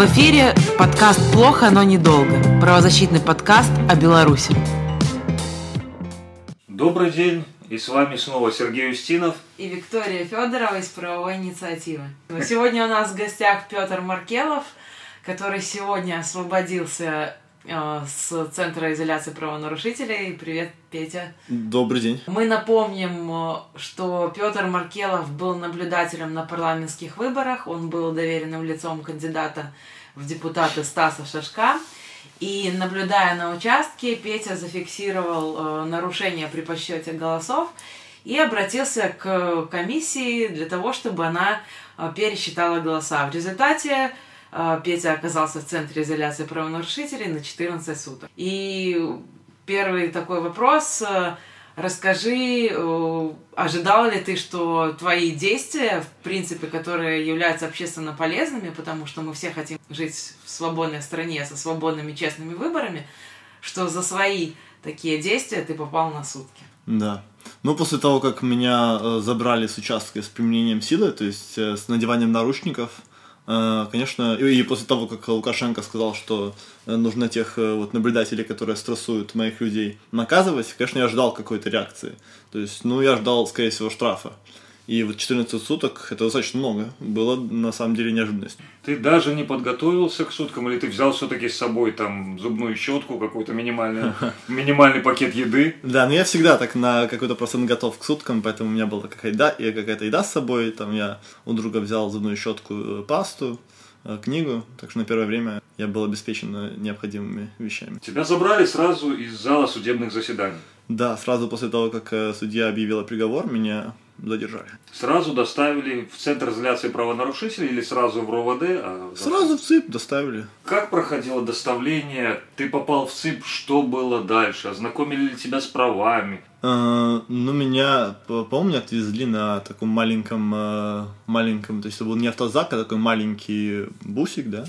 В эфире подкаст «Плохо, но недолго». Правозащитный подкаст о Беларуси. Добрый день, и с вами снова Сергей Устинов. И Виктория Федорова из правовой инициативы. Сегодня у нас в гостях Петр Маркелов, который сегодня освободился э, с Центра изоляции правонарушителей. Привет, Петя. Добрый день. Мы напомним, э, что Петр Маркелов был наблюдателем на парламентских выборах. Он был доверенным лицом кандидата в депутаты Стаса Шашка. И наблюдая на участке, Петя зафиксировал э, нарушение при подсчете голосов и обратился к комиссии для того, чтобы она э, пересчитала голоса. В результате э, Петя оказался в центре изоляции правонарушителей на 14 суток. И первый такой вопрос э, Расскажи, э, ожидал ли ты, что твои действия, в принципе, которые являются общественно полезными, потому что мы все хотим жить в свободной стране со свободными честными выборами, что за свои такие действия ты попал на сутки? Да. Ну, после того, как меня э, забрали с участка с применением силы, то есть э, с надеванием наручников, конечно, и после того, как Лукашенко сказал, что э, нужно тех э, вот наблюдателей, которые стрессуют моих людей, наказывать, конечно, я ждал какой-то реакции. То есть, ну, я ждал, скорее всего, штрафа. И вот 14 суток это достаточно много. Было на самом деле неожиданностью. Ты даже не подготовился к суткам, или ты взял все-таки с собой там зубную щетку, какой-то минимальный, минимальный пакет еды? Да, но я всегда так на какой-то процент готов к суткам, поэтому у меня была какая-то еда, какая-то еда с собой. Там я у друга взял зубную щетку, э, пасту, э, книгу, так что на первое время я был обеспечен необходимыми вещами. Тебя забрали сразу из зала судебных заседаний? Да, сразу после того, как э, судья объявила приговор, меня задержали. Сразу доставили в Центр изоляции правонарушителей или сразу в РОВД? А сразу в ЦИП доставили. Как проходило доставление? Ты попал в ЦИП, что было дальше? Ознакомили ли тебя с правами? А, ну, меня, помню, отвезли на таком маленьком, э, маленьком, то есть это был не автозак, а такой маленький бусик, да,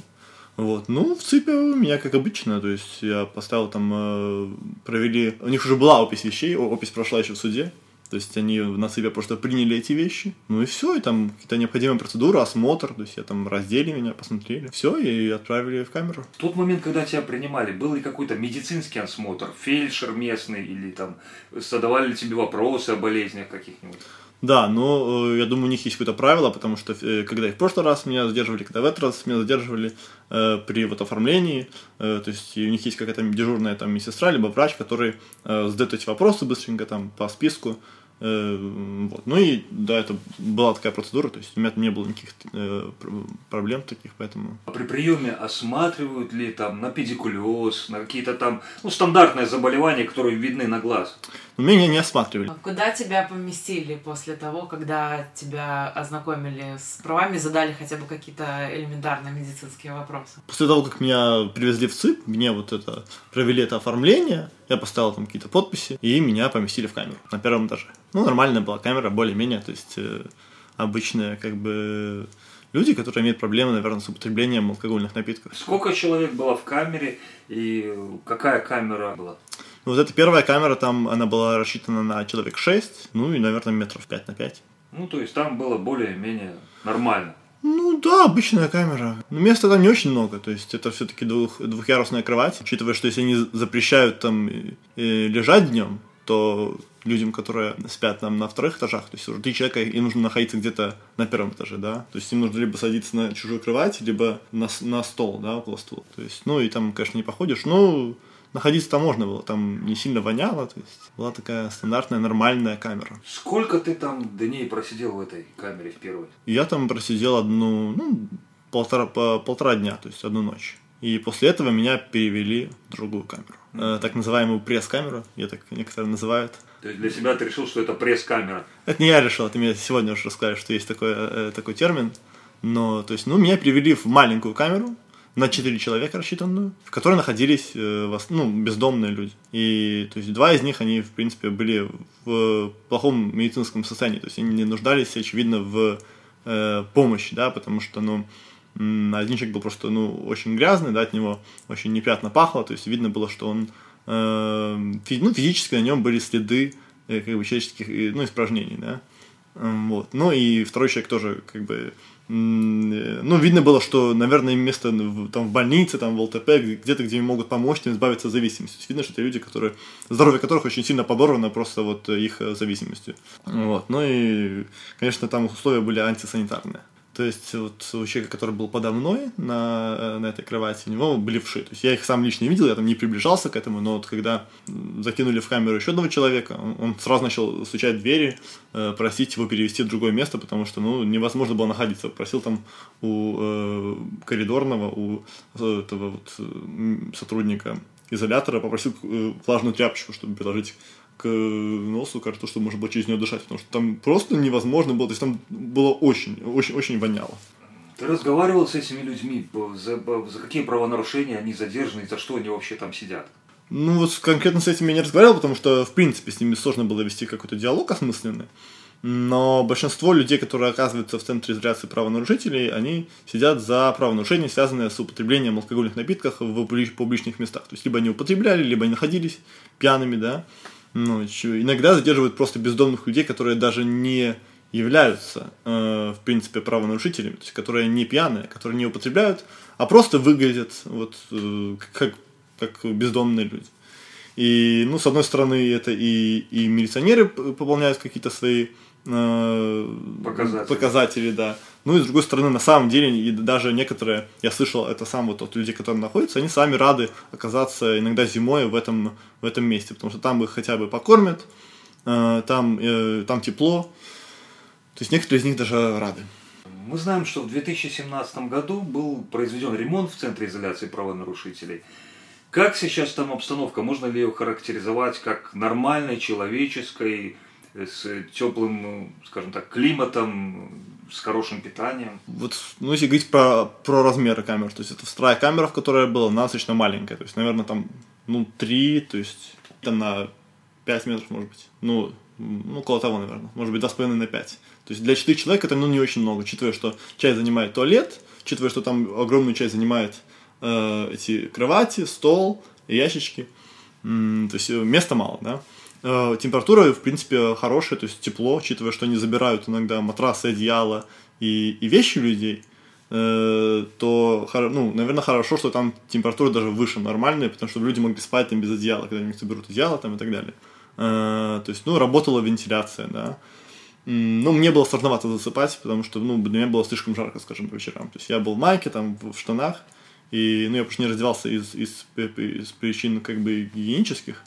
вот. Ну, в ЦИПе у меня как обычно, то есть я поставил там, э, провели, у них уже была опись вещей, опись прошла еще в суде, то есть они на себя просто приняли эти вещи. Ну и все, и там какие-то необходимые процедуры, осмотр, то есть я там раздели меня, посмотрели. Все, и отправили в камеру. В тот момент, когда тебя принимали, был ли какой-то медицинский осмотр, фельдшер местный, или там задавали ли тебе вопросы о болезнях каких-нибудь? Да, но э, я думаю, у них есть какое-то правило, потому что э, когда и в прошлый раз меня задерживали, когда в этот раз меня задерживали э, при вот оформлении, э, то есть у них есть какая-то дежурная там медсестра, либо врач, который э, задает эти вопросы быстренько там по списку, вот. Ну и да, это была такая процедура, то есть у меня не было никаких э, проблем таких, поэтому... А при приеме осматривают ли там на педикулез, на какие-то там, ну, стандартные заболевания, которые видны на глаз? Меня не осматривали. А куда тебя поместили после того, когда тебя ознакомили с правами, задали хотя бы какие-то элементарные медицинские вопросы? После того, как меня привезли в ЦИП, мне вот это провели это оформление, я поставил там какие-то подписи, и меня поместили в камеру на первом этаже. Ну, нормальная была камера, более-менее, то есть э, обычная, как бы, люди, которые имеют проблемы, наверное, с употреблением алкогольных напитков. Сколько человек было в камере и какая камера была? Ну, вот эта первая камера, там она была рассчитана на человек 6, ну и, наверное, метров 5 на 5. Ну, то есть там было более-менее нормально. Ну да, обычная камера. Но места там не очень много, то есть это все-таки двух, двухъярусная кровать. Учитывая, что если они запрещают там лежать днем, то людям, которые спят там на вторых этажах, то есть уже три человека, им нужно находиться где-то на первом этаже, да, то есть им нужно либо садиться на чужую кровать, либо на, на стол, да, около стула, то есть, ну и там, конечно, не походишь, но находиться там можно было, там не сильно воняло, то есть была такая стандартная нормальная камера. Сколько ты там дней просидел в этой камере в первой? Я там просидел одну, ну, полтора, по, полтора дня, то есть одну ночь. И после этого меня перевели в другую камеру. Э, так называемую пресс-камеру, я так некоторые называют. То есть для себя ты решил, что это пресс-камера? Это не я решил, это мне сегодня уже рассказали, что есть такой, э, такой термин. Но, то есть, ну, меня перевели в маленькую камеру, на 4 человека рассчитанную, в которой находились э, ну, бездомные люди. И то есть два из них, они, в принципе, были в плохом медицинском состоянии, то есть они не нуждались, очевидно, в э, помощи, да, потому что, ну, один человек был просто, ну, очень грязный, да, от него очень неприятно пахло, то есть видно было, что он, э, ну, физически на нем были следы, э, как бы, человеческих, ну, испражнений, да, Вот. Ну и второй человек тоже как бы ну, видно было, что, наверное, место там, в больнице, там, в ЛТП, где-то, где им могут помочь им избавиться от зависимости. То есть видно, что это люди, которые, здоровье которых очень сильно подорвано просто вот их э, зависимостью. Вот. Ну и, конечно, там условия были антисанитарные. То есть вот у человека, который был подо мной на, э, на этой кровати, у него были вши. То есть я их сам лично видел, я там не приближался к этому, но вот когда закинули в камеру еще одного человека, он, сразу начал стучать в двери, э, просить его перевести в другое место, потому что ну, невозможно было находиться. Просил там у э, коридорного, у этого вот сотрудника изолятора, попросил э, влажную тряпочку, чтобы приложить к носу, кажется, что можно было через нее дышать, потому что там просто невозможно было, то есть там было очень, очень, очень воняло. Ты разговаривал с этими людьми, за, за какие правонарушения они задержаны, за что они вообще там сидят? Ну вот конкретно с этими я не разговаривал, потому что, в принципе, с ними сложно было вести какой-то диалог осмысленный. Но большинство людей, которые оказываются в центре изоляции правонарушителей, они сидят за правонарушения, связанные с употреблением алкогольных напитков в публичных местах. То есть, либо они употребляли, либо они находились пьяными, да, ну, иногда задерживают просто бездомных людей, которые даже не являются, э, в принципе, правонарушителями, то есть которые не пьяные, которые не употребляют, а просто выглядят вот э, как, как бездомные люди. И, ну, с одной стороны, это и, и милиционеры пополняют какие-то свои э, показатели. показатели, да. Ну и с другой стороны, на самом деле, и даже некоторые, я слышал это сам вот от людей, которые находятся, они сами рады оказаться иногда зимой в этом, в этом месте, потому что там их хотя бы покормят, э, там, э, там тепло. То есть некоторые из них даже рады. Мы знаем, что в 2017 году был произведен ремонт в Центре изоляции правонарушителей. Как сейчас там обстановка? Можно ли ее характеризовать как нормальной, человеческой, с теплым, скажем так, климатом, с хорошим питанием. Вот, ну, если говорить про, про размеры камер, то есть это вторая камера, в которой была, она достаточно маленькая, то есть, наверное, там, ну, 3, то есть, там на 5 метров, может быть, ну, ну, около того, наверное, может быть, 2,5 на 5. То есть, для 4 человек это, ну, не очень много, учитывая, что часть занимает туалет, учитывая, что там огромную часть занимает э, эти кровати, стол, ящички, М- то есть, места мало, да. Э, температура, в принципе, хорошая, то есть тепло, учитывая, что они забирают иногда матрасы, одеяла и, и вещи людей, э, то, ну, наверное, хорошо, что там температура даже выше нормальная, потому что люди могли спать там без одеяла, когда они соберут одеяло там и так далее. Э, то есть, ну, работала вентиляция, да. Ну, мне было сложновато засыпать, потому что, ну, для меня было слишком жарко, скажем, по вечерам. То есть я был в майке, там, в штанах, и, ну, я просто не раздевался из, из, из причин, как бы, гигиенических.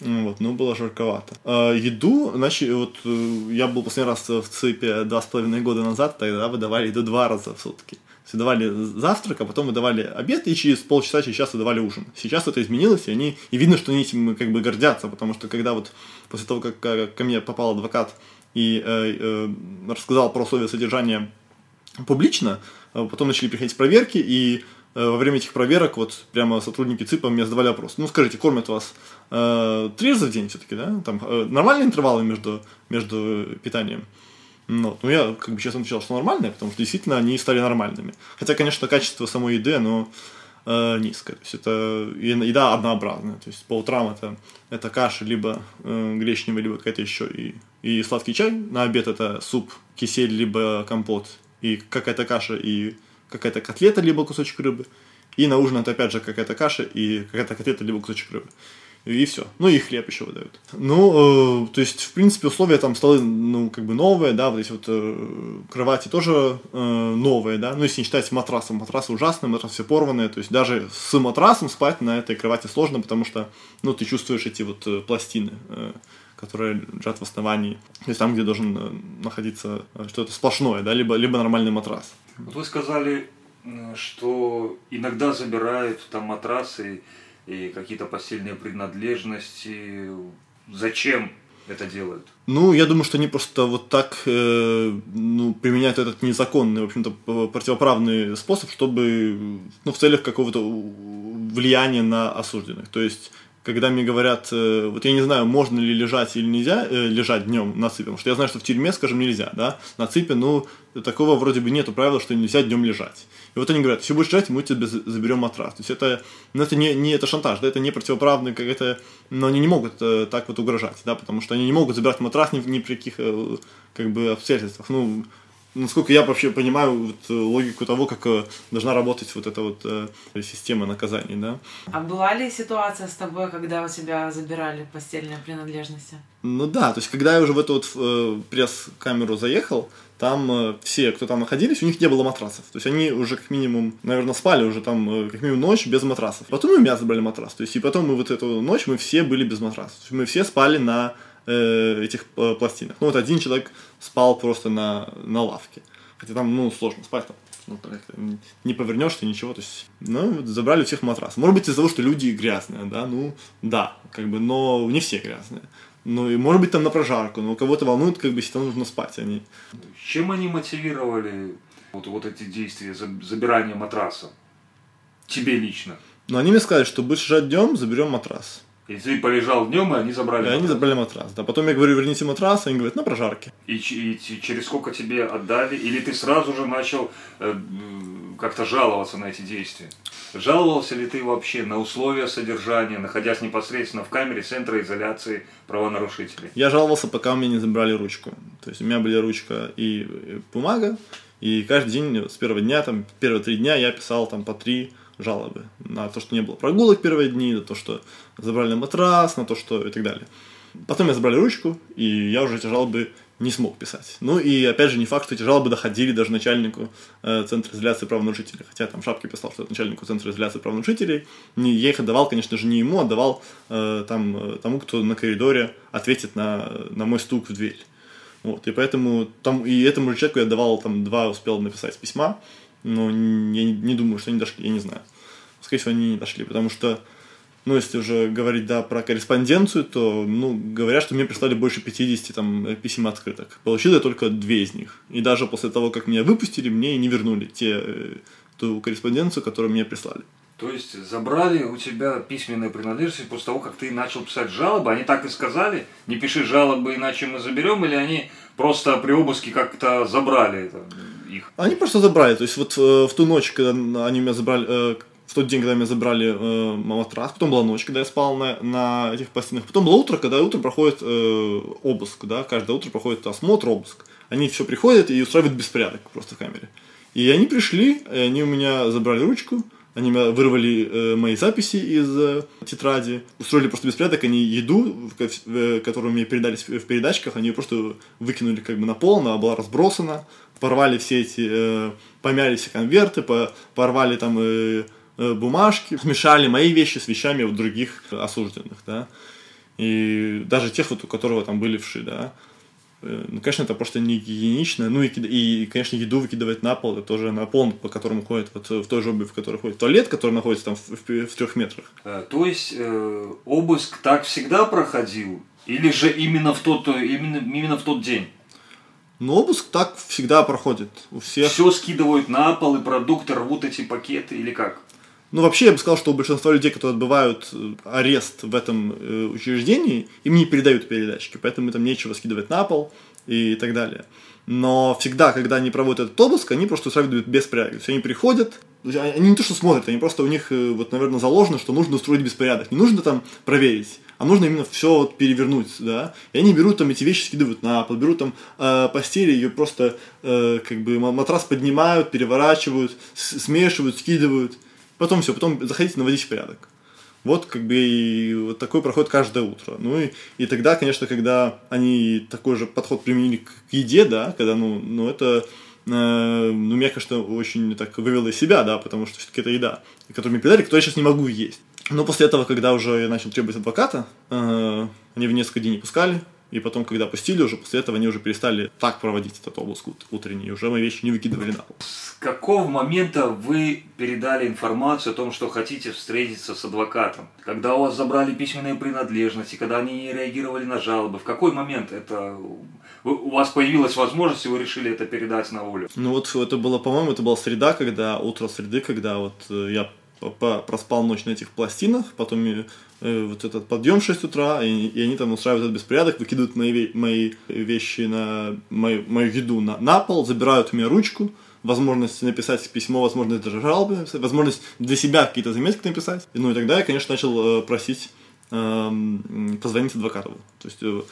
Вот, ну, было жарковато. А, еду, значит, вот э, я был последний раз в ЦИПе два с половиной года назад, тогда выдавали еду два раза в сутки. Выдавали завтрак, а потом выдавали обед, и через полчаса, через час выдавали ужин. Сейчас это изменилось, и они, и видно, что они этим как бы гордятся, потому что когда вот после того, как ко мне попал адвокат и э, э, рассказал про условия содержания публично, а потом начали приходить проверки, и Э, во время этих проверок вот прямо сотрудники ЦИПа мне задавали вопрос. Ну, скажите, кормят вас э, три раза в день все-таки, да? Там э, нормальные интервалы между, между питанием? Ну, ну, я, как бы, честно отвечал, что нормальные, потому что действительно они стали нормальными. Хотя, конечно, качество самой еды, оно э, низкое. То есть это еда однообразная. То есть по утрам это, это каша, либо э, гречневая, либо какая-то еще и, и сладкий чай. На обед это суп, кисель, либо компот, и какая-то каша, и какая-то котлета, либо кусочек рыбы. И на ужин это опять же какая-то каша и какая-то котлета, либо кусочек рыбы. И все. Ну и хлеб еще выдают. Ну, э, то есть, в принципе, условия там столы, ну, как бы новые, да, вот эти вот э, кровати тоже э, новые, да. Ну, если не считать матрасом, матрасы ужасные, матрасы все порванные, то есть даже с матрасом спать на этой кровати сложно, потому что, ну, ты чувствуешь эти вот э, пластины, э, которые лежат в основании, то есть там, где должен э, находиться э, что-то сплошное, да, либо, либо нормальный матрас. Вот вы сказали, что иногда забирают там матрасы и какие-то постельные принадлежности. Зачем это делают? Ну, я думаю, что они просто вот так э, ну, применяют этот незаконный, в общем-то, противоправный способ, чтобы, ну, в целях какого-то влияния на осужденных. То есть когда мне говорят, э, вот я не знаю, можно ли лежать или нельзя э, лежать днем на цыпе, потому что я знаю, что в тюрьме, скажем, нельзя, да, на цыпе, ну, такого вроде бы нету правила, что нельзя днем лежать. И вот они говорят, если будешь лежать, мы тебе заберем матрас. То есть это, ну, это не, не это шантаж, да, это не противоправный как это, но они не могут э, так вот угрожать, да, потому что они не могут забирать матрас ни, ни при каких, э, как бы, обстоятельствах. Ну, насколько я вообще понимаю вот, э, логику того, как э, должна работать вот эта вот э, система наказаний, да. А была ли ситуация с тобой, когда у тебя забирали постельные принадлежности? Ну да, то есть когда я уже в эту вот э, пресс-камеру заехал, там э, все, кто там находились, у них не было матрасов. То есть они уже как минимум, наверное, спали уже там э, как минимум ночь без матрасов. Потом у меня забрали матрас. То есть и потом мы вот эту ночь мы все были без матрасов. Мы все спали на э, этих э, пластинах. Ну вот один человек спал просто на, на лавке. Хотя там, ну, сложно спать там. Ну, не повернешься, ничего, то есть, ну, вот забрали у всех матрас. Может быть, из-за того, что люди грязные, да, ну, да, как бы, но не все грязные. Ну, и может быть, там на прожарку, но кого-то волнует, как бы, там нужно спать, они... Чем они мотивировали вот, вот эти действия, забирание матраса? Тебе лично? Ну, они мне сказали, что будешь лежать днем, заберем матрас. И ты полежал днем, и они забрали И матрас. они забрали матрас. Да. Потом я говорю, верните матрас, они говорят, на прожарке. И, и через сколько тебе отдали? Или ты сразу же начал э, как-то жаловаться на эти действия? Жаловался ли ты вообще на условия содержания, находясь непосредственно в камере Центра изоляции правонарушителей? Я жаловался, пока у меня не забрали ручку. То есть у меня были ручка и бумага, и каждый день с первого дня, там, первые три дня я писал там по три жалобы на то, что не было прогулок первые дни, на то, что забрали матрас, на то, что и так далее. Потом я забрали ручку, и я уже эти жалобы не смог писать. Ну и опять же не факт, что эти жалобы доходили даже начальнику э, Центра изоляции правонарушителей. Хотя там Шапки писал, что это начальнику Центра изоляции правонарушителей. Не, я их отдавал, конечно же, не ему, отдавал э, там, э, тому, кто на коридоре ответит на, на мой стук в дверь. Вот, и поэтому там, и этому же человеку я давал там два, успел написать письма, но я не, не думаю, что они дошли, я не знаю. Скорее всего, они не дошли, потому что, ну, если уже говорить, да, про корреспонденцию, то, ну, говорят, что мне прислали больше 50 там писем открыток. Получил я только две из них. И даже после того, как меня выпустили, мне не вернули те, э, ту корреспонденцию, которую мне прислали. То есть забрали у тебя письменные принадлежности после того, как ты начал писать жалобы? Они так и сказали? Не пиши жалобы, иначе мы заберем? Или они просто при обыске как-то забрали это, их? Они просто забрали. То есть вот э, в ту ночь, когда они меня забрали, э, в тот день, когда меня забрали э, матрас, потом была ночь, когда я спал на, на этих пластинах, потом было утро, когда утро проходит э, обыск, да, каждое утро проходит осмотр, обыск. Они все приходят и устраивают беспорядок просто в камере. И они пришли, и они у меня забрали ручку, они вырвали э, мои записи из э, тетради, устроили просто беспорядок, они еду, э, которую мне передали в передачках, они ее просто выкинули как бы на пол, она была разбросана, порвали все эти, э, помяли все конверты, по, порвали там э, бумажки, смешали мои вещи с вещами вот других осужденных, да, и даже тех, вот, у которого там были вши, да, Э, ну, конечно, это просто не гигиенично. Ну и, и, конечно, еду выкидывать на пол, это тоже на пол, по которому ходит, вот в той же обуви, в которой ходит туалет, который находится там в, в, в трех метрах. Э, то есть э, обыск так всегда проходил? Или же именно в тот, именно, именно в тот день? Ну, обыск так всегда проходит у всех. Все скидывают на пол, и продукты рвут эти пакеты, или как? Ну, вообще, я бы сказал, что у большинства людей, которые отбывают э, арест в этом э, учреждении, им не передают передатчики, поэтому там нечего скидывать на пол и так далее. Но всегда, когда они проводят этот обыск, они просто устраивают беспорядок. То есть они приходят, они не то что смотрят, они просто у них, э, вот, наверное, заложено, что нужно устроить беспорядок. Не нужно там проверить, а нужно именно все вот перевернуть, да. И они берут там эти вещи, скидывают на пол, берут там э, постели, ее просто э, как бы матрас поднимают, переворачивают, смешивают, скидывают. Потом все, потом заходите, наводите порядок. Вот как бы и вот такой проходит каждое утро. Ну и, и тогда, конечно, когда они такой же подход применили к еде, да, когда, ну, ну это, э, ну, меня, конечно, очень так вывело из себя, да, потому что все-таки это еда, которую мне передали, которую я сейчас не могу есть. Но после этого, когда уже я начал требовать адвоката, э, они в несколько дней не пускали, и потом, когда пустили уже, после этого они уже перестали так проводить этот обыск утренний, уже мои вещи не выкидывали на пол. С какого момента вы передали информацию о том, что хотите встретиться с адвокатом? Когда у вас забрали письменные принадлежности, когда они не реагировали на жалобы? В какой момент это у вас появилась возможность, и вы решили это передать на волю? Ну вот это было, по-моему, это была среда, когда, утро среды, когда вот э, я проспал ночь на этих пластинах, потом э, вот этот подъем в 6 утра, и, и они там устраивают этот беспорядок, выкидывают мои, мои вещи на мою, мою еду на, на пол, забирают у меня ручку, возможность написать письмо, возможность даже жалобы, возможность для себя какие-то заметки написать. Ну и тогда я, конечно, начал э, просить позвонить адвокату. То есть, э,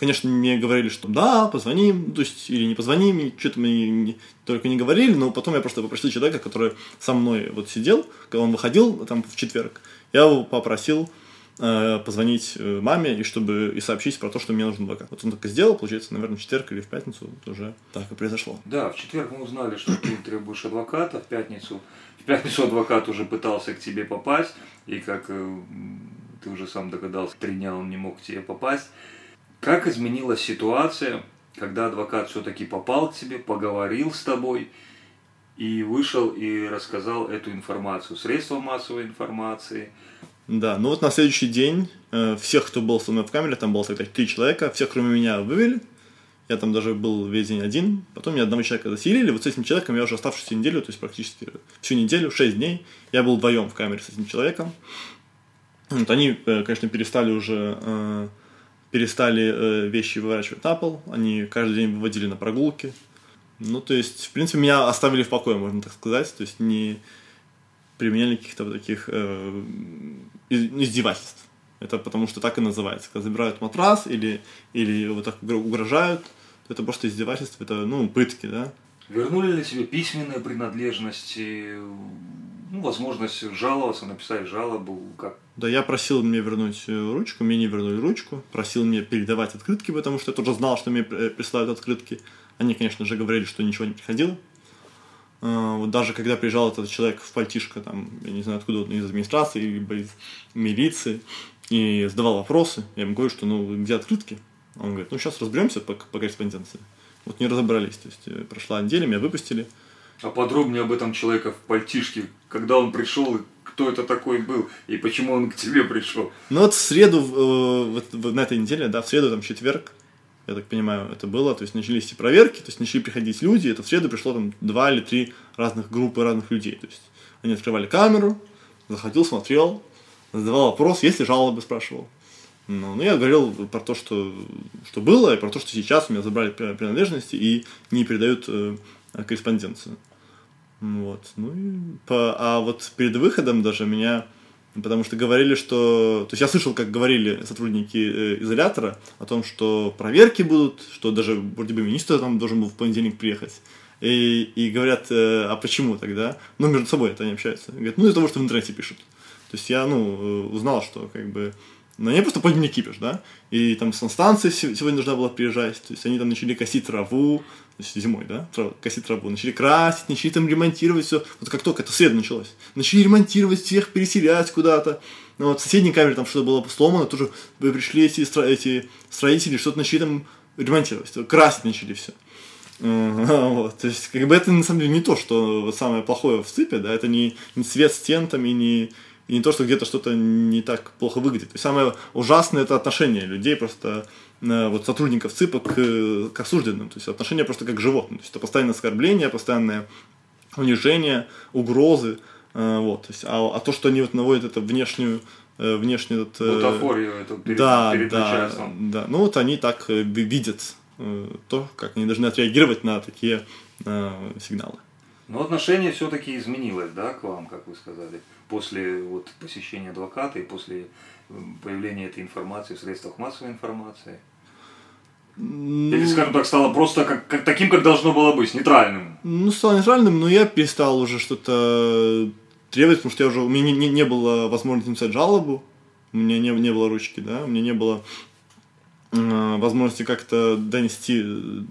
конечно, мне говорили, что да, позвоним, то есть, или не позвоним, что-то мне не, только не говорили, но потом я просто попросил человека, который со мной вот сидел, когда он выходил там в четверг, я его попросил э, позвонить э, маме и чтобы и сообщить про то, что мне нужен адвокат. Вот он так и сделал, получается, наверное, в четверг или в пятницу уже так и произошло. Да, в четверг мы узнали, что ты требуешь адвоката, в пятницу в пятницу адвокат уже пытался к тебе попасть, и как э, ты уже сам догадался, три дня он не мог к тебе попасть. Как изменилась ситуация, когда адвокат все-таки попал к тебе, поговорил с тобой и вышел и рассказал эту информацию, средства массовой информации, да, ну вот на следующий день э, всех, кто был со мной в камере, там было тогда три человека, всех, кроме меня, вывели. Я там даже был весь день один. Потом меня одного человека заселили. Вот с этим человеком я уже оставшуюся неделю, то есть практически всю неделю, шесть дней, я был вдвоем в камере с этим человеком. Вот они, э, конечно, перестали уже э, перестали э, вещи выворачивать на пол. Они каждый день выводили на прогулки. Ну, то есть, в принципе, меня оставили в покое, можно так сказать. То есть, не применяли каких-то вот таких э, издевательств. Это потому что так и называется. Когда забирают матрас или, или вот так угрожают, это просто издевательство, это, ну, пытки, да. Вернули ли себе письменные принадлежности, ну, возможность жаловаться, написать жалобу, как? Да, я просил мне вернуть э, ручку, мне не вернули ручку, просил мне передавать открытки, потому что я тоже знал, что мне присылают открытки. Они, конечно же, говорили, что ничего не приходило. А, вот даже когда приезжал этот человек в пальтишко, там, я не знаю откуда, из администрации, либо из милиции, и задавал вопросы, я ему говорю, что ну где открытки? Он говорит, ну сейчас разберемся по, по корреспонденции. Вот не разобрались, то есть э, прошла неделя, меня выпустили. А подробнее об этом человека в пальтишке, когда он пришел, кто это такой был и почему он к тебе пришел? Ну вот в среду, э, вот на этой неделе, да, в среду, там, четверг, я так понимаю, это было, то есть начались эти проверки, то есть начали приходить люди, это в среду пришло там два или три разных группы разных людей, то есть они открывали камеру, заходил, смотрел, задавал вопрос, есть ли жалобы, спрашивал. Ну, ну, я говорил про то, что, что было, и про то, что сейчас у меня забрали принадлежности и не передают э, корреспонденцию. Вот. Ну, и по, а вот перед выходом даже меня Потому что говорили, что... То есть я слышал, как говорили сотрудники э, изолятора о том, что проверки будут, что даже вроде бы министр там должен был в понедельник приехать. И, и говорят, э, а почему тогда? Ну, между собой это они общаются. Говорят, ну, из-за того, что в интернете пишут. То есть я, ну, э, узнал, что как бы но они просто подняли кипиш, да, и там санстанция сегодня должна была приезжать, то есть они там начали косить траву, значит, зимой, да, косить траву, начали красить, начали там ремонтировать все, вот как только это среда началось, начали ремонтировать всех, переселять куда-то, ну, вот в соседней камере там что-то было сломано, тоже пришли эти, стро... эти строители, что-то начали там ремонтировать, красить начали все. Вот, то есть, как бы это на самом деле не то, что самое плохое в ЦИПе, да, это не, не цвет стен там и не и не то, что где-то что-то не так плохо выглядит. Есть самое ужасное это отношение людей просто э, вот сотрудников ЦИПа к, к осужденным. То есть отношение просто как к животным. То есть это постоянное оскорбление, постоянное унижение, угрозы. Э, вот. То есть, а, а то, что они вот наводят это внешнюю э, внешнюю вот, Бутафорию эту перед, да, перед да, начальством. Да, ну вот они так видят то, как они должны отреагировать на такие сигналы. Но отношение все-таки изменилось, да, к вам, как вы сказали, после вот, посещения адвоката и после появления этой информации в средствах массовой информации? Ну, Или, скажем так, стало просто как, как таким, как должно было быть, нейтральным? Ну, стало нейтральным, но я перестал уже что-то требовать, потому что я уже, у меня не, не, не было возможности написать жалобу, у меня не, не было ручки, да, у меня не было Э, возможности как-то донести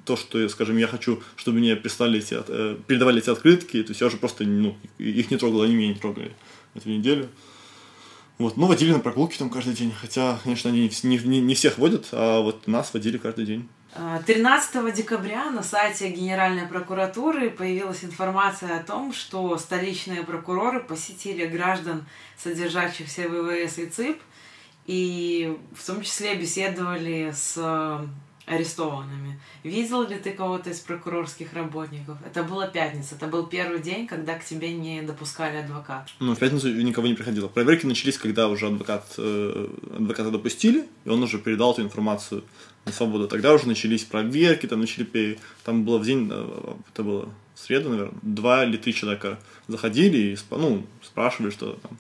то, что, скажем, я хочу, чтобы мне прислали эти, э, передавали эти открытки, то есть я уже просто, ну, их не трогал, они меня не трогали эту неделю. Вот, ну, водили на прогулки там каждый день, хотя, конечно, они не, не, не всех водят, а вот нас водили каждый день. 13 декабря на сайте Генеральной прокуратуры появилась информация о том, что столичные прокуроры посетили граждан, содержащихся в ВВС и ЦИП, и в том числе беседовали с арестованными. Видел ли ты кого-то из прокурорских работников? Это была пятница, это был первый день, когда к тебе не допускали адвоката. Ну, в пятницу никого не приходило. Проверки начались, когда уже адвокат, э, адвоката допустили, и он уже передал эту информацию на свободу. Тогда уже начались проверки, там начали, там было в день, э, это было в среду, наверное, два или три человека заходили и ну, спрашивали, что там.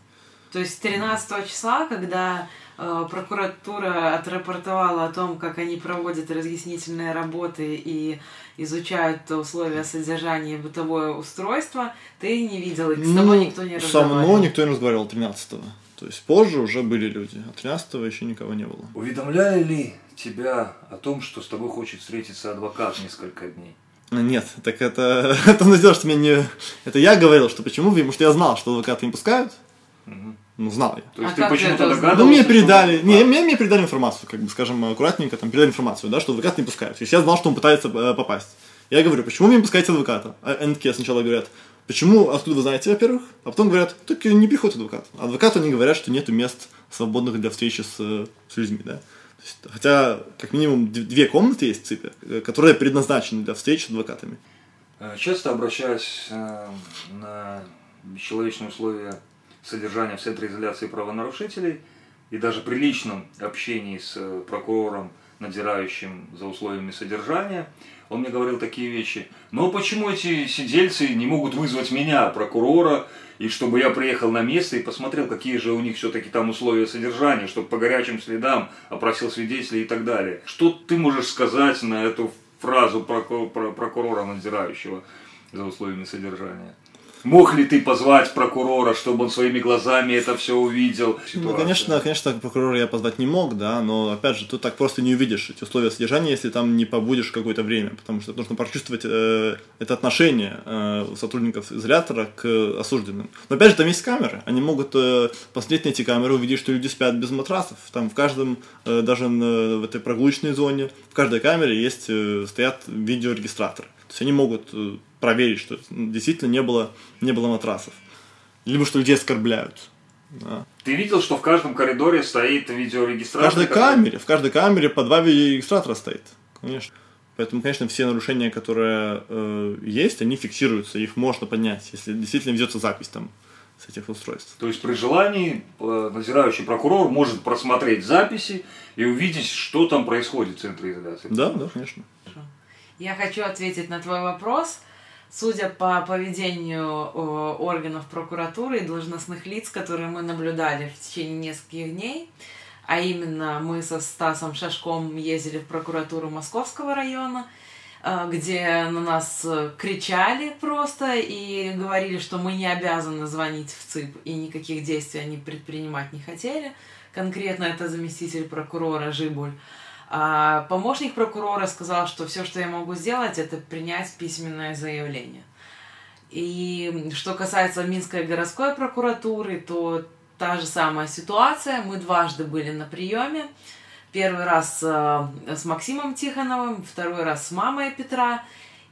То есть 13 числа, когда прокуратура отрапортовала о том, как они проводят разъяснительные работы и изучают условия содержания и бытовое устройство, ты не видел их, с ну, тобой никто не разговаривал. Со мной никто не разговаривал 13-го. То есть позже уже были люди, а 13-го еще никого не было. Уведомляли ли тебя о том, что с тобой хочет встретиться адвокат несколько дней? Нет, так это, это он сделал, что меня не... Это я говорил, что почему, потому что я знал, что адвокаты не пускают. Угу. Ну, знал я. То есть а ты почему-то догадывался? Ну, мне передали, что... не, мне, мне передали информацию, как бы, скажем, аккуратненько, там, передали информацию, да, что адвокат не пускают. То есть я знал, что он пытается э, попасть. Я говорю, почему вы не пускаете адвоката? А они такие сначала говорят, почему, откуда вы знаете, во-первых? А потом говорят, так не приходит адвокат. Адвокату они говорят, что нету мест свободных для встречи с, с людьми, да. Есть, хотя, как минимум, две комнаты есть в ЦИПе, э, которые предназначены для встреч с адвокатами. Э, часто обращаюсь э, на бесчеловечные условия содержания в Центре изоляции правонарушителей и даже при личном общении с э, прокурором, надзирающим за условиями содержания, он мне говорил такие вещи. Но почему эти сидельцы не могут вызвать меня, прокурора, и чтобы я приехал на место и посмотрел, какие же у них все-таки там условия содержания, чтобы по горячим следам опросил свидетелей и так далее. Что ты можешь сказать на эту фразу прокурора надзирающего за условиями содержания? Мог ли ты позвать прокурора, чтобы он своими глазами это все увидел? Ситуация. Ну, конечно, конечно, прокурора я позвать не мог, да, но опять же, тут так просто не увидишь эти условия содержания, если там не побудешь какое-то время, потому что нужно прочувствовать э, это отношение э, сотрудников изолятора к осужденным. Но опять же, там есть камеры, они могут э, посмотреть на эти камеры, увидеть, что люди спят без матрасов. Там в каждом, э, даже в этой прогулочной зоне, в каждой камере есть, э, стоят видеорегистраторы. То есть они могут э, проверить, что действительно не было, не было матрасов. Либо что людей оскорбляют. Да. Ты видел, что в каждом коридоре стоит видеорегистратор? В каждой который... камере, в каждой камере по два видеорегистратора стоит, конечно. Поэтому, конечно, все нарушения, которые э, есть, они фиксируются, их можно поднять, если действительно ведется запись там с этих устройств. То есть при желании э, надзирающий прокурор может просмотреть записи и увидеть, что там происходит в центре изоляции. Да, да, конечно. Я хочу ответить на твой вопрос. Судя по поведению органов прокуратуры и должностных лиц, которые мы наблюдали в течение нескольких дней, а именно мы со Стасом Шашком ездили в прокуратуру Московского района, э, где на нас кричали просто и говорили, что мы не обязаны звонить в ЦИП и никаких действий они предпринимать не хотели. Конкретно это заместитель прокурора Жибуль. А помощник прокурора сказал, что все, что я могу сделать, это принять письменное заявление. И что касается Минской городской прокуратуры, то та же самая ситуация. Мы дважды были на приеме. Первый раз э, с Максимом Тихоновым, второй раз с мамой Петра.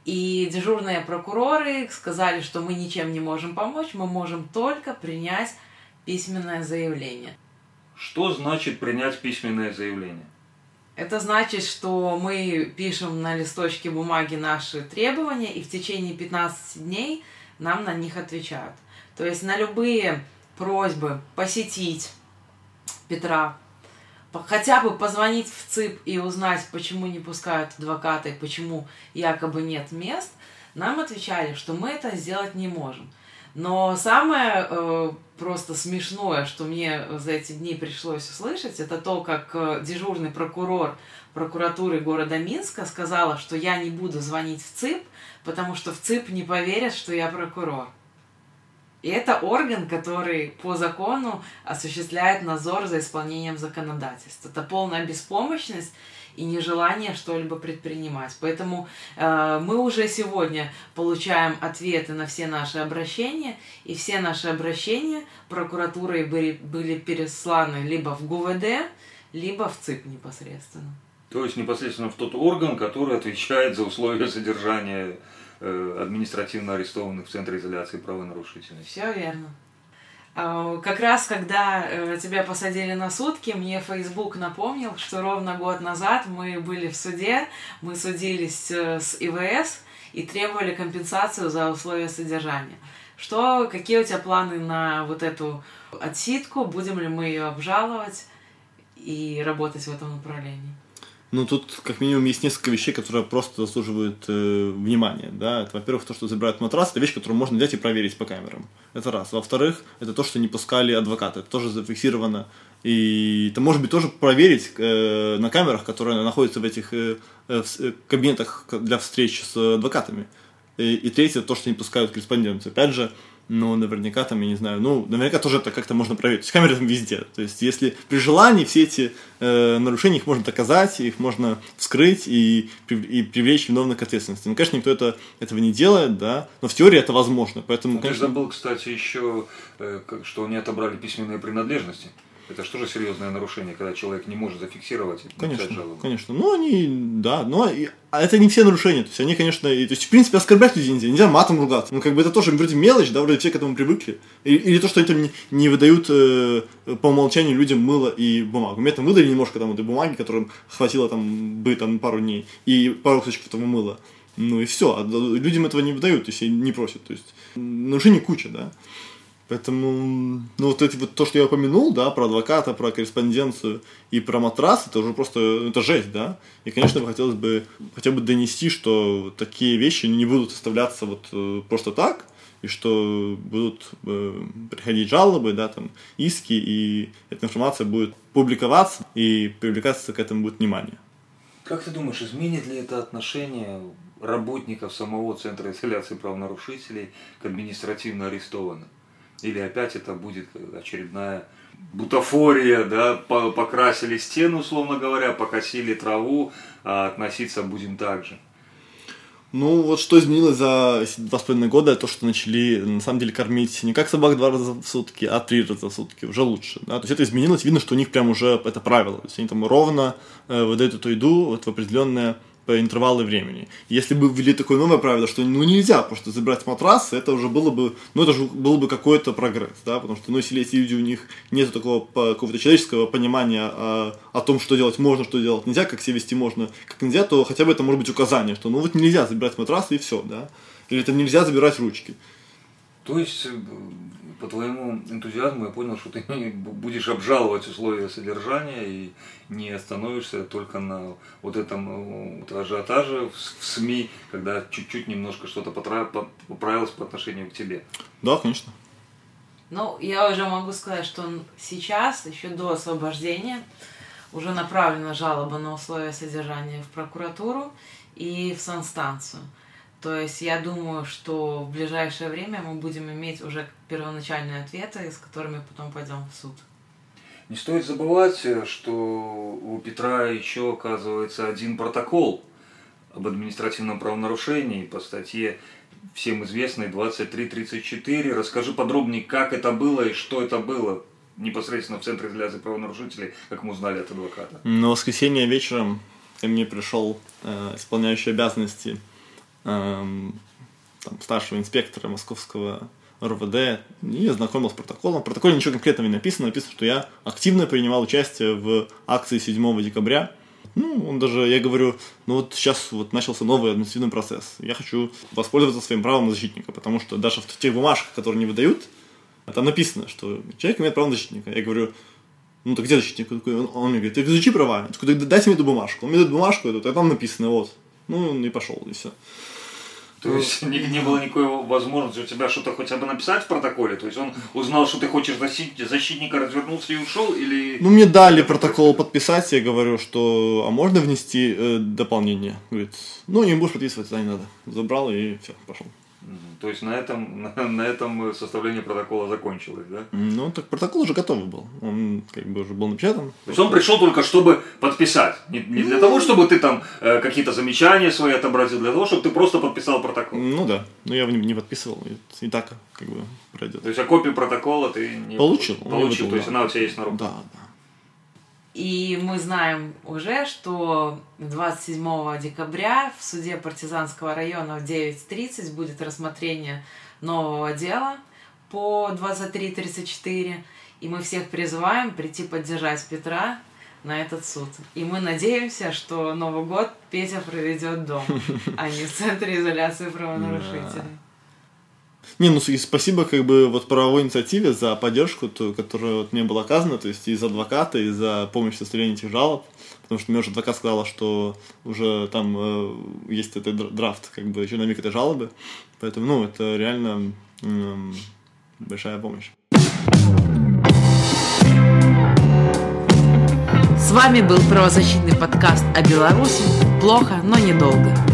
И дежурные прокуроры сказали, что мы ничем не можем помочь, мы можем только принять письменное заявление. Что значит принять письменное заявление? Это значит, что мы пишем на листочке бумаги наши требования, и в течение 15 дней нам на них отвечают. То есть на любые просьбы посетить Петра, хотя бы позвонить в ЦИП и узнать, почему не пускают адвоката и почему якобы нет мест, нам отвечали, что мы это сделать не можем. Но самое э, просто смешное, что мне за эти дни пришлось услышать, это то, как э, дежурный прокурор прокуратуры города Минска сказала, что я не буду звонить в ЦИП, потому что в ЦИП не поверят, что я прокурор. И это орган, который по закону осуществляет надзор за исполнением законодательства. Это полная беспомощность и нежелание что-либо предпринимать. Поэтому э, мы уже сегодня получаем ответы на все наши обращения, и все наши обращения прокуратурой были, были пересланы либо в ГУВД, либо в ЦИП непосредственно. То есть непосредственно в тот орган, который отвечает за условия содержания э, административно арестованных в Центре изоляции правонарушителей. Все верно. А, как раз, когда э, тебя посадили на сутки, мне Facebook напомнил, что ровно год назад мы были в суде, мы судились э, с ИВС и требовали компенсацию за условия содержания. Что, какие у тебя планы на вот эту отсидку? Будем ли мы ее обжаловать и работать в этом направлении? Ну, тут как минимум есть несколько вещей, которые просто заслуживают э, внимания, да. Это, во-первых, то, что забирают матрас, это вещь, которую можно взять и проверить по камерам. Это раз. Во-вторых, это то, что не пускали адвокаты. Это тоже зафиксировано. И это может быть тоже проверить э, на камерах, которые находятся в этих э, э, э кабинетах для встреч с адвокатами. И, и третье, то, что не пускают корреспонденцию. Опять же, ну, наверняка там, я не знаю, ну, наверняка тоже это как-то можно проверить. Камеры там везде. То есть, если при желании все эти э, нарушения, их можно доказать, их можно вскрыть и, и привлечь виновных к ответственности. Ну, конечно, никто это, этого не делает, да, но в теории это возможно. Поэтому, а конечно... Ты забыл, кстати, еще, э, что они отобрали письменные принадлежности. Это же серьезное нарушение, когда человек не может зафиксировать и конечно, жалобу? Конечно, ну они, да, но а это не все нарушения, то есть они, конечно, и, то есть в принципе оскорблять людей нельзя, нельзя матом ругаться, ну как бы это тоже вроде мелочь, да, вроде все к этому привыкли, или, или то, что там не, не выдают э, по умолчанию людям мыло и бумагу, мне там выдали немножко там этой бумаги, которым хватило там бы там пару дней, и пару кусочков этого мыла, ну и все, а людям этого не выдают, то есть не просят, то есть нарушений куча, да. Поэтому, ну вот эти вот то, что я упомянул, да, про адвоката, про корреспонденцию и про матрас, это уже просто, это жесть, да. И, конечно, хотелось бы хотя бы донести, что такие вещи не будут оставляться вот э, просто так, и что будут э, приходить жалобы, да, там, иски, и эта информация будет публиковаться, и привлекаться к этому будет внимание. Как ты думаешь, изменит ли это отношение работников самого Центра изоляции правонарушителей к административно арестованным? Или опять это будет очередная бутафория, да, покрасили стену, условно говоря, покосили траву, а относиться будем так же. Ну, вот что изменилось за два с половиной года, то, что начали, на самом деле, кормить не как собак два раза в сутки, а три раза в сутки, уже лучше. Да? То есть это изменилось, видно, что у них прям уже это правило. То есть они там ровно э, выдают эту еду вот в определенное по интервалы времени. Если бы ввели такое новое правило, что ну нельзя просто забрать матрас, это уже было бы, ну это же был бы какой-то прогресс, да, потому что, ну если эти люди, у них нет такого какого-то человеческого понимания о, о том, что делать можно, что делать нельзя, как себя вести можно, как нельзя, то хотя бы это может быть указание, что ну вот нельзя забирать матрас и все, да, или это нельзя забирать ручки. То есть по твоему энтузиазму я понял, что ты будешь обжаловать условия содержания и не остановишься только на вот этом э, вот ажиотаже в СМИ, когда чуть-чуть немножко что-то поправилось по отношению к тебе. Да, конечно. Ну, я уже могу сказать, что сейчас, еще до освобождения, уже направлена жалоба на условия содержания в прокуратуру и в санстанцию. То есть я думаю, что в ближайшее время мы будем иметь уже первоначальные ответы, с которыми потом пойдем в суд. Не стоит забывать, что у Петра еще оказывается один протокол об административном правонарушении по статье всем известной 2334. Расскажи подробнее, как это было и что это было непосредственно в Центре изоляции правонарушителей, как мы узнали от адвоката. На воскресенье вечером ко мне пришел э, исполняющий обязанности Эм, там, старшего инспектора московского РВД и знакомил с протоколом. В протоколе ничего конкретного не написано. Написано, что я активно принимал участие в акции 7 декабря. Ну, он даже, я говорю, ну вот сейчас вот начался новый административный процесс. Я хочу воспользоваться своим правом на защитника, потому что даже в тех бумажках, которые не выдают, там написано, что человек имеет право на защитника. Я говорю, ну так где защитник? Он, он мне говорит, ты изучи права. Я такой, дайте мне эту бумажку. Он мне дает бумажку, эту, а там написано, вот. Ну, и пошел, и все. То есть не, не было никакой возможности у тебя что-то хотя бы написать в протоколе? То есть он узнал, что ты хочешь защитить, защитника, развернулся и ушел? Или... Ну, мне дали протокол подписать, я говорю, что а можно внести э, дополнение? Говорит, ну, не будешь подписывать, тогда не надо. Забрал и все, пошел. То есть на этом, на, на этом составление протокола закончилось, да? Ну, так протокол уже готовый был. Он как бы уже был напечатан. То есть он пришел только, чтобы подписать. Не, не для того, чтобы ты там э, какие-то замечания свои отобразил, для того, чтобы ты просто подписал протокол. Ну да. Но я его не, не подписывал. И, и так как бы пройдет. То есть а копию протокола ты не получил? Получил. То есть она у тебя есть на руках. Да, да. И мы знаем уже, что 27 декабря в суде партизанского района в 9.30 будет рассмотрение нового дела по 23-34. И мы всех призываем прийти поддержать Петра на этот суд. И мы надеемся, что Новый год Петя проведет дома, а не в центре изоляции правонарушителей. Не, ну и спасибо как бы вот правовой инициативе за поддержку, ту, которая вот мне была оказана, то есть из адвоката, и за помощь в составлении этих жалоб, потому что мне уже адвокат сказала, что уже там э, есть этот драфт, как бы чиновник этой жалобы, поэтому, ну, это реально э, большая помощь. С вами был правозащитный подкаст о Беларуси. Плохо, но недолго.